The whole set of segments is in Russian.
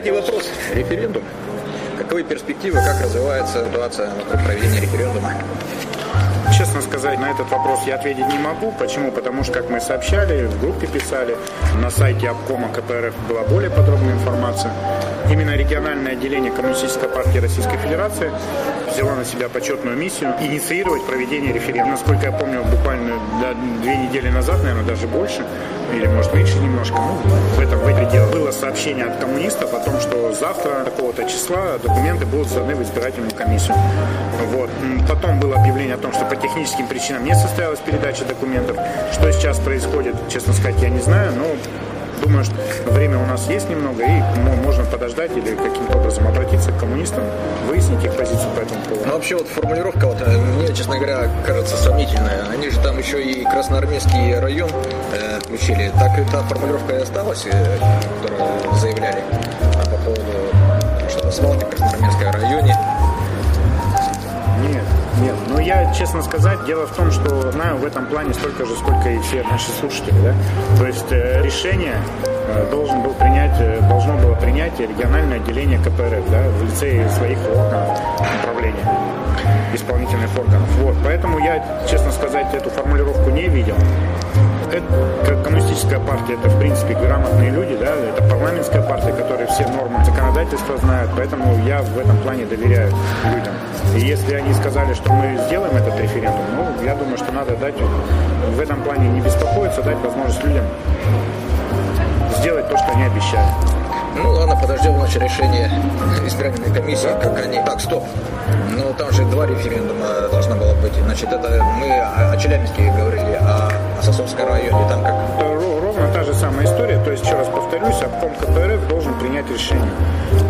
Третий вопрос. Референдум. Каковы перспективы, как развивается ситуация вокруг проведения референдума? Честно сказать, на этот вопрос я ответить не могу. Почему? Потому что, как мы сообщали, в группе писали, на сайте обкома КПРФ была более подробная информация. Именно региональное отделение Коммунистической партии Российской Федерации взяла на себя почетную миссию инициировать проведение референдума. Насколько я помню, буквально две недели назад, наверное, даже больше, или может меньше немножко, ну, в этом в было сообщение от коммунистов о том, что завтра такого-то числа документы будут сданы в избирательную комиссию. Вот. Потом было объявление о том, что по техническим причинам не состоялась передача документов. Что сейчас происходит, честно сказать, я не знаю, но думаю, что время у нас есть немного, и ну, можно подождать или каким-то образом обратиться к коммунистам, вообще, вот формулировка, вот, э, мне, честно говоря, кажется сомнительная. Они же там еще и Красноармейский район э, включили. Так и та формулировка и осталась, э, которую честно сказать, дело в том, что знаю в этом плане столько же, сколько и все наши слушатели. Да? То есть э, решение э, должен был принять, э, должно было принять региональное отделение КПРФ да, в лице своих органов управления исполнительных органов. Вот. Поэтому я, честно сказать, эту формулировку не видел это коммунистическая партия, это в принципе грамотные люди, да, это парламентская партия, которая все нормы законодательства знают, поэтому я в этом плане доверяю людям. И если они сказали, что мы сделаем этот референдум, ну, я думаю, что надо дать в этом плане не беспокоиться, дать возможность людям сделать то, что они обещали. Ну ладно, подождем наше решение избирательной комиссии, как они... Так, стоп. Ну там же два референдума должно было быть. Значит, это мы о Челябинске говорили, а о Сосовском районе там как? ровно та же самая история. То есть, еще раз повторюсь, обком КПРФ должен принять решение,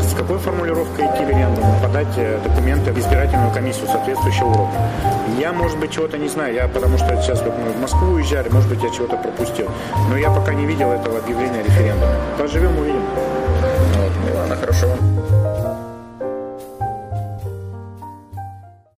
с какой формулировкой идти референдум, подать э, документы в избирательную комиссию соответствующего уровня. Я, может быть, чего-то не знаю, я потому что сейчас вот мы в Москву уезжали, может быть, я чего-то пропустил. Но я пока не видел этого объявления референдума. Поживем, увидим. Ну, Милана, хорошо.